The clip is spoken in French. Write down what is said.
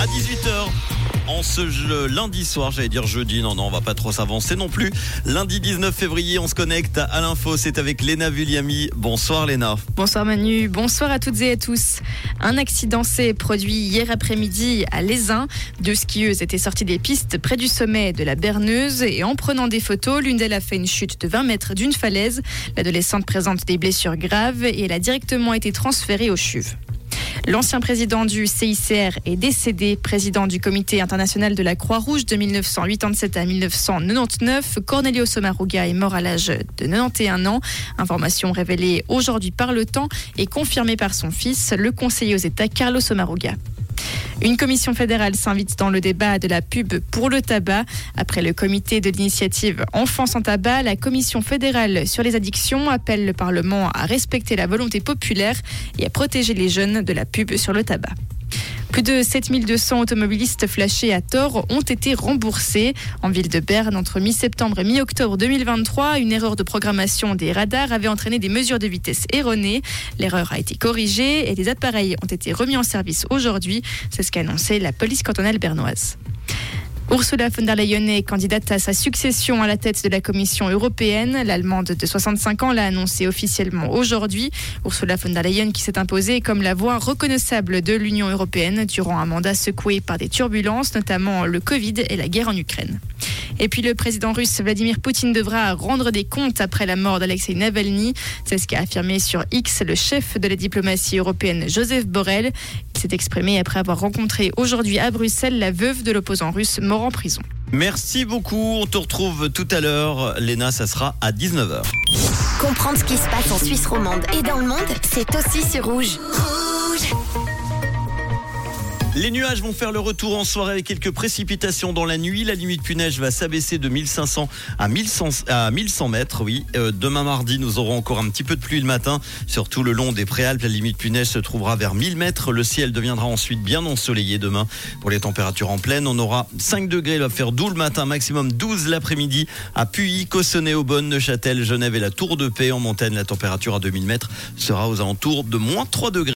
à 18h. En ce lundi soir, j'allais dire jeudi, non, non, on va pas trop s'avancer non plus. Lundi 19 février, on se connecte à l'info, c'est avec Léna Vulliami. Bonsoir Léna. Bonsoir Manu, bonsoir à toutes et à tous. Un accident s'est produit hier après-midi à Lézin. Deux skieuses étaient sorties des pistes près du sommet de la Berneuse et en prenant des photos, l'une d'elles a fait une chute de 20 mètres d'une falaise. L'adolescente présente des blessures graves et elle a directement été transférée au CHUV. L'ancien président du CICR est décédé, président du comité international de la Croix-Rouge de 1987 à 1999. Cornelio Sommaruga est mort à l'âge de 91 ans. Information révélée aujourd'hui par le temps et confirmée par son fils, le conseiller aux États Carlos Sommaruga. Une commission fédérale s'invite dans le débat de la pub pour le tabac. Après le comité de l'initiative Enfants sans tabac, la commission fédérale sur les addictions appelle le Parlement à respecter la volonté populaire et à protéger les jeunes de la pub sur le tabac. Plus de 7200 automobilistes flashés à tort ont été remboursés. En ville de Berne, entre mi-septembre et mi-octobre 2023, une erreur de programmation des radars avait entraîné des mesures de vitesse erronées. L'erreur a été corrigée et des appareils ont été remis en service aujourd'hui. C'est ce qu'a annoncé la police cantonale bernoise. Ursula von der Leyen est candidate à sa succession à la tête de la Commission européenne. L'Allemande de 65 ans l'a annoncé officiellement aujourd'hui. Ursula von der Leyen qui s'est imposée comme la voix reconnaissable de l'Union européenne durant un mandat secoué par des turbulences, notamment le Covid et la guerre en Ukraine. Et puis le président russe Vladimir Poutine devra rendre des comptes après la mort d'Alexei Navalny. C'est ce qu'a affirmé sur X le chef de la diplomatie européenne Joseph Borrell. Il s'est exprimé après avoir rencontré aujourd'hui à Bruxelles la veuve de l'opposant russe mort en prison. Merci beaucoup. On te retrouve tout à l'heure. Léna, ça sera à 19h. Comprendre ce qui se passe en Suisse romande et dans le monde, c'est aussi sur Rouge. Les nuages vont faire le retour en soirée avec quelques précipitations dans la nuit. La limite puneige va s'abaisser de 1500 à 1100, à 1100 mètres. Oui, euh, demain mardi, nous aurons encore un petit peu de pluie le matin, surtout le long des préalpes. La limite puneige se trouvera vers 1000 mètres. Le ciel deviendra ensuite bien ensoleillé demain. Pour les températures en pleine, on aura 5 degrés. Il va faire doux le matin, maximum 12 l'après-midi à Puy, Cossonay, Aubonne, Neuchâtel, Genève et la Tour de Paix. En montagne, la température à 2000 mètres sera aux alentours de moins 3 degrés.